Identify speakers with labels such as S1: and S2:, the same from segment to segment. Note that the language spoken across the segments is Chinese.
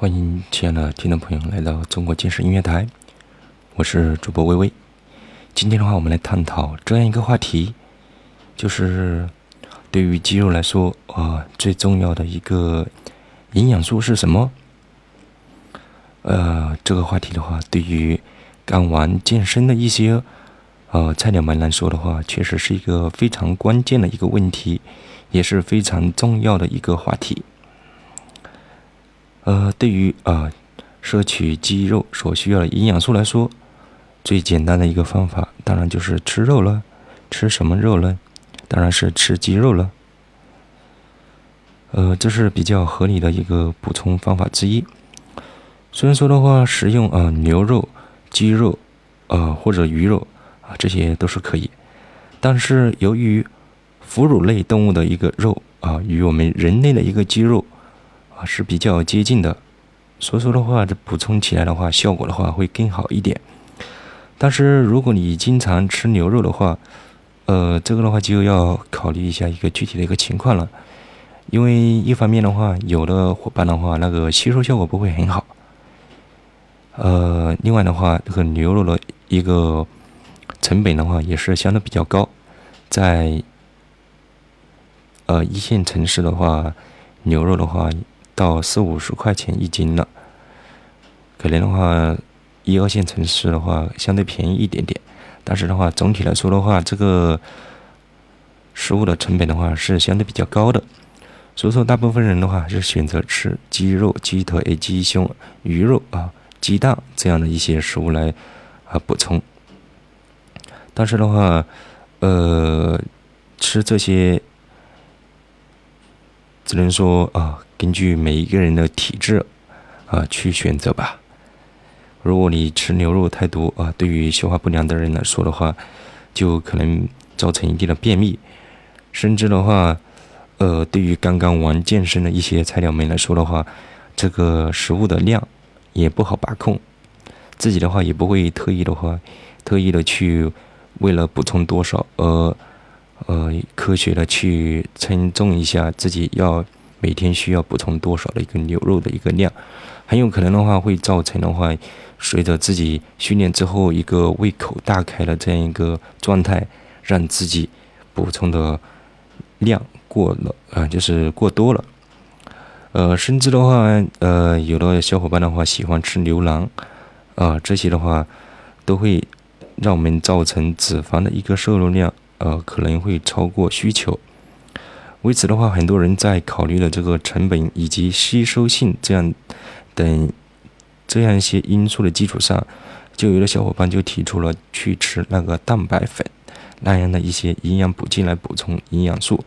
S1: 欢迎亲爱的听众朋友来到中国健身音乐台，我是主播微微。今天的话，我们来探讨这样一个话题，就是对于肌肉来说，啊，最重要的一个营养素是什么？呃，这个话题的话，对于刚玩健身的一些呃菜鸟们来说的话，确实是一个非常关键的一个问题，也是非常重要的一个话题。呃，对于啊摄取肌肉所需要的营养素来说，最简单的一个方法，当然就是吃肉了。吃什么肉呢？当然是吃鸡肉了。呃，这是比较合理的一个补充方法之一。虽然说的话，食用啊牛肉、鸡肉，呃或者鱼肉啊这些都是可以，但是由于哺乳类动物的一个肉啊与我们人类的一个肌肉。是比较接近的，所以说的话，这补充起来的话，效果的话会更好一点。但是如果你经常吃牛肉的话，呃，这个的话就要考虑一下一个具体的一个情况了。因为一方面的话，有的伙伴的话，那个吸收效果不会很好。呃，另外的话，这个牛肉的一个成本的话，也是相对比较高，在呃一线城市的话，牛肉的话。到四五十块钱一斤了，可能的话，一二线城市的话相对便宜一点点，但是的话，总体来说的话，这个食物的成本的话是相对比较高的，所以说大部分人的话是选择吃鸡肉、鸡腿、鸡胸、鱼肉啊、鸡蛋这样的一些食物来啊补充，但是的话，呃，吃这些只能说啊。根据每一个人的体质，啊，去选择吧。如果你吃牛肉太多啊，对于消化不良的人来说的话，就可能造成一定的便秘，甚至的话，呃，对于刚刚玩健身的一些菜鸟们来说的话，这个食物的量也不好把控，自己的话也不会特意的话，特意的去为了补充多少，呃，呃，科学的去称重一下自己要。每天需要补充多少的一个牛肉的一个量，很有可能的话会造成的话，随着自己训练之后一个胃口大开的这样一个状态，让自己补充的量过了啊，就是过多了。呃，甚至的话，呃，有的小伙伴的话喜欢吃牛腩啊，这些的话都会让我们造成脂肪的一个摄入量，呃，可能会超过需求。为此的话，很多人在考虑了这个成本以及吸收性这样等这样一些因素的基础上，就有的小伙伴就提出了去吃那个蛋白粉那样的一些营养补剂来补充营养素。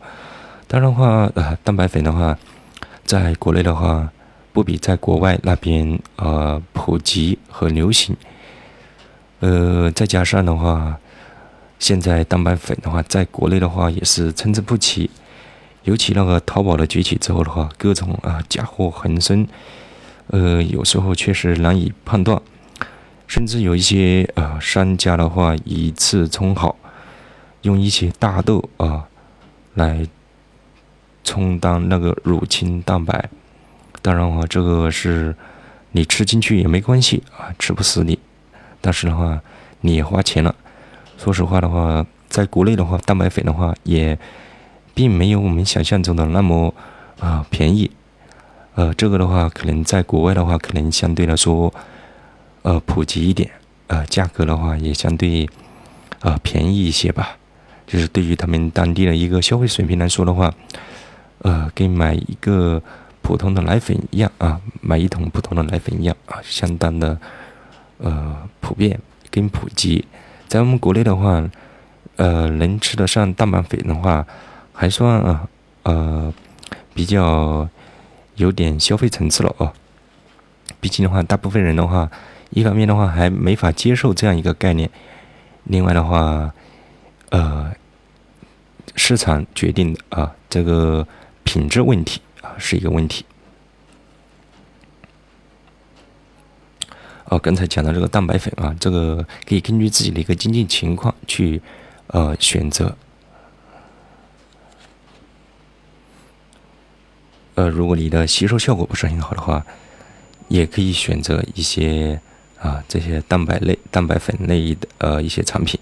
S1: 当然的话，呃，蛋白粉的话，在国内的话不比在国外那边呃普及和流行。呃，再加上的话，现在蛋白粉的话，在国内的话也是参差不齐。尤其那个淘宝的崛起之后的话，各种啊假货横生，呃，有时候确实难以判断，甚至有一些啊商家的话以次充好，用一些大豆啊来充当那个乳清蛋白。当然的话，这个是你吃进去也没关系啊，吃不死你。但是的话，你也花钱了。说实话的话，在国内的话，蛋白粉的话也。并没有我们想象中的那么啊便宜，呃，这个的话可能在国外的话，可能相对来说呃普及一点，呃，价格的话也相对啊便宜一些吧。就是对于他们当地的一个消费水平来说的话，呃，跟买一个普通的奶粉一样啊，买一桶普通的奶粉一样啊，相当的呃普遍跟普及。在我们国内的话，呃，能吃得上蛋白粉的话。还算啊，呃，比较有点消费层次了哦。毕竟的话，大部分人的话，一方面的话还没法接受这样一个概念，另外的话，呃，市场决定的啊，这个品质问题啊是一个问题。哦，刚才讲到这个蛋白粉啊，这个可以根据自己的一个经济情况去呃选择。呃，如果你的吸收效果不是很好的话，也可以选择一些啊这些蛋白类、蛋白粉类的呃一些产品。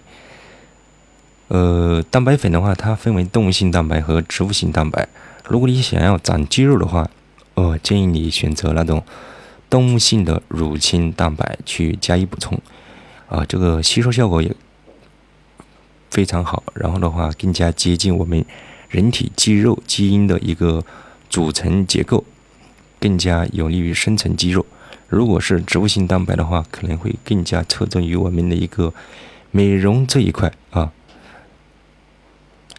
S1: 呃，蛋白粉的话，它分为动物性蛋白和植物性蛋白。如果你想要长肌肉的话，呃，建议你选择那种动物性的乳清蛋白去加以补充，啊，这个吸收效果也非常好。然后的话，更加接近我们人体肌肉基因的一个组成结构，更加有利于生成肌肉。如果是植物性蛋白的话，可能会更加侧重于我们的一个美容这一块啊。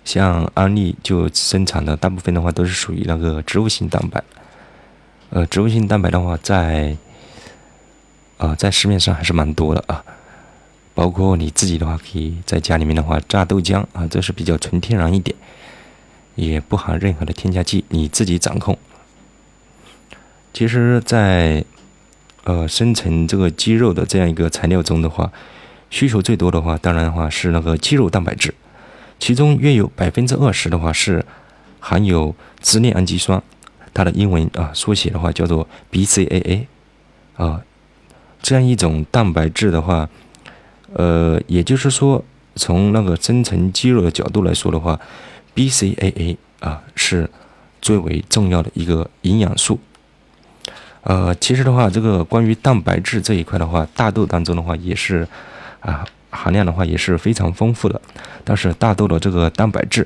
S1: 像安利就生产的大部分的话都是属于那个植物性蛋白，呃，植物性蛋白的话在，啊，在市面上还是蛮多的啊，包括你自己的话，可以在家里面的话榨豆浆啊，这是比较纯天然一点，也不含任何的添加剂，你自己掌控。其实，在呃生成这个肌肉的这样一个材料中的话，需求最多的话，当然的话是那个肌肉蛋白质。其中约有百分之二十的话是含有支链氨基酸，它的英文啊缩写的话叫做 BCAA，啊，这样一种蛋白质的话，呃，也就是说从那个生成肌肉的角度来说的话，BCAA 啊是最为重要的一个营养素。呃，其实的话，这个关于蛋白质这一块的话，大豆当中的话也是啊。含量的话也是非常丰富的，但是大豆的这个蛋白质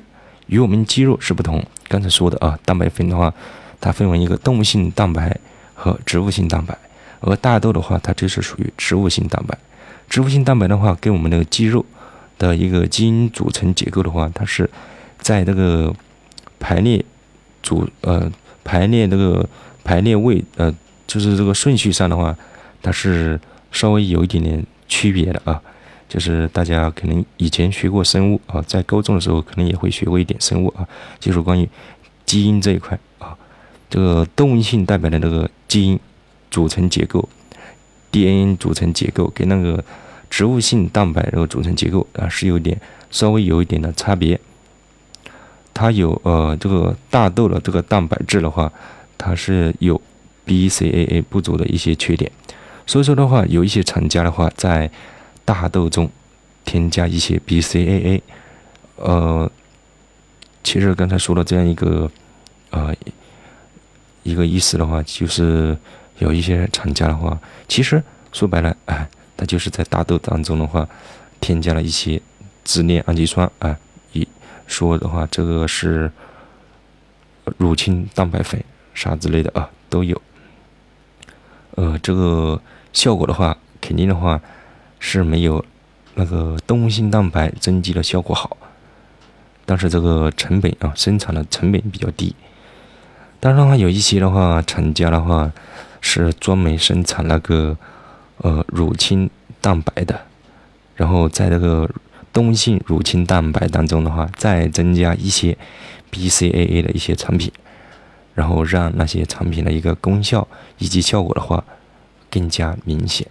S1: 与我们肌肉是不同。刚才说的啊，蛋白粉的话，它分为一个动物性蛋白和植物性蛋白，而大豆的话，它就是属于植物性蛋白。植物性蛋白的话，跟我们的肌肉的一个基因组成结构的话，它是在这个排列组呃排列这个排列位呃就是这个顺序上的话，它是稍微有一点点区别的啊。就是大家可能以前学过生物啊，在高中的时候可能也会学过一点生物啊，就是关于基因这一块啊，这个动物性蛋白的那个基因组成结构，DNA 组成结构跟那个植物性蛋白这个组成结构啊是有点稍微有一点的差别。它有呃这个大豆的这个蛋白质的话，它是有 BCAA 不足的一些缺点，所以说的话，有一些厂家的话在大豆中添加一些 BCAA，呃，其实刚才说的这样一个呃一个意思的话，就是有一些厂家的话，其实说白了，哎，它就是在大豆当中的话，添加了一些支链氨基酸啊，一说的话，这个是乳清蛋白粉啥之类的啊，都有。呃，这个效果的话，肯定的话。是没有那个动物性蛋白增肌的效果好，但是这个成本啊，生产的成本比较低。当然的话，有一些的话，厂家的话是专门生产那个呃乳清蛋白的，然后在这个动性乳清蛋白当中的话，再增加一些 BCAA 的一些产品，然后让那些产品的一个功效以及效果的话更加明显。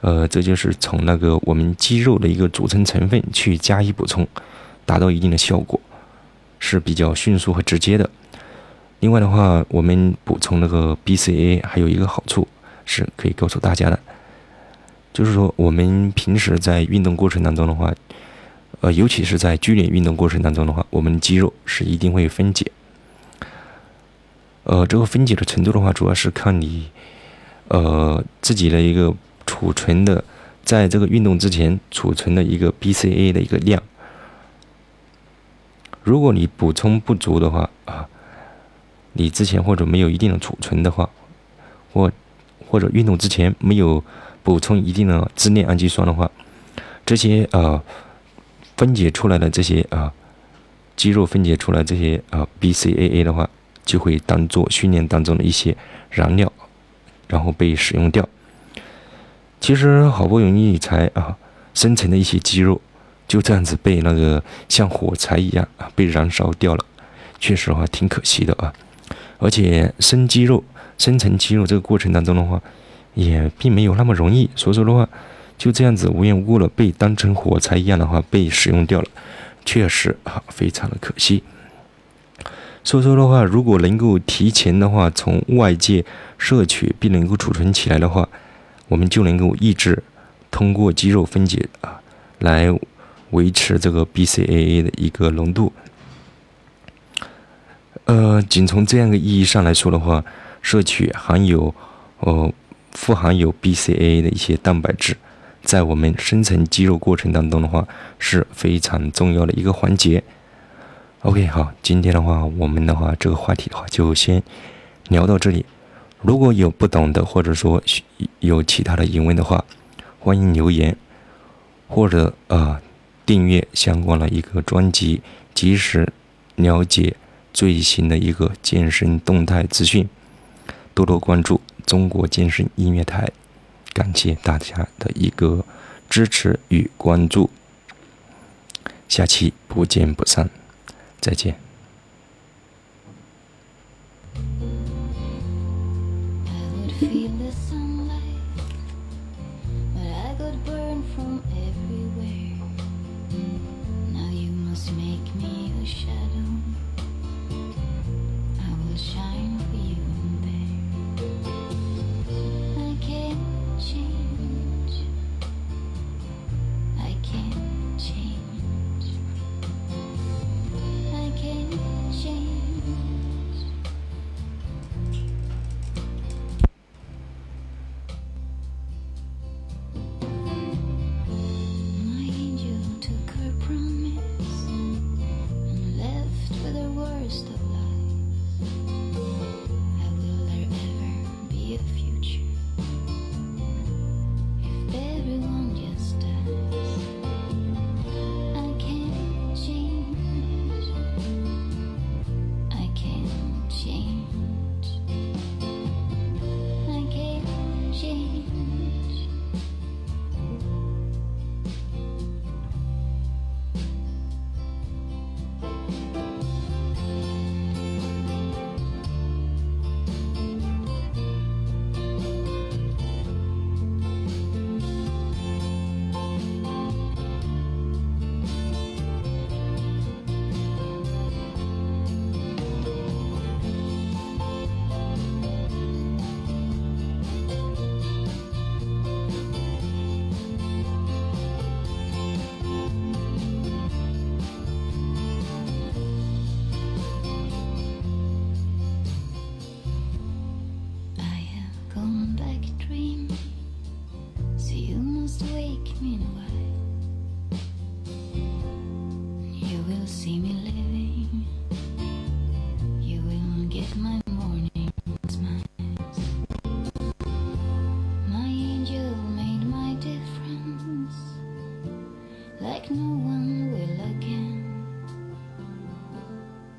S1: 呃，这就是从那个我们肌肉的一个组成成分去加以补充，达到一定的效果，是比较迅速和直接的。另外的话，我们补充那个 BCA 还有一个好处是可以告诉大家的，就是说我们平时在运动过程当中的话，呃，尤其是在剧烈运动过程当中的话，我们肌肉是一定会分解。呃，这个分解的程度的话，主要是看你呃自己的一个。储存的，在这个运动之前储存的一个 BCA 的一个量，如果你补充不足的话，你之前或者没有一定的储存的话，或或者运动之前没有补充一定的支链氨基酸的话，这些呃分解出来的这些啊肌肉分解出来这些啊 BCAA 的话，就会当做训练当中的一些燃料，然后被使用掉。其实好不容易才啊生成的一些肌肉，就这样子被那个像火柴一样啊被燃烧掉了，确实话挺可惜的啊。而且生肌肉、生成肌肉这个过程当中的话，也并没有那么容易。所以说的话，就这样子无缘无故的被当成火柴一样的话被使用掉了，确实啊非常的可惜。所以说的话，如果能够提前的话从外界摄取并能够储存起来的话，我们就能够抑制通过肌肉分解啊来维持这个 BCAA 的一个浓度。呃，仅从这样的意义上来说的话，摄取含有呃富含有 BCAA 的一些蛋白质，在我们生成肌肉过程当中的话是非常重要的一个环节。OK，好，今天的话，我们的话这个话题的话就先聊到这里。如果有不懂的，或者说有其他的疑问的话，欢迎留言或者啊订阅相关的一个专辑，及时了解最新的一个健身动态资讯。多多关注中国健身音乐台，感谢大家的一个支持与关注。下期不见不散。再见。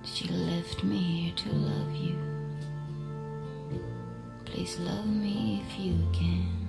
S1: She left me here to love you.
S2: Please love me if you can.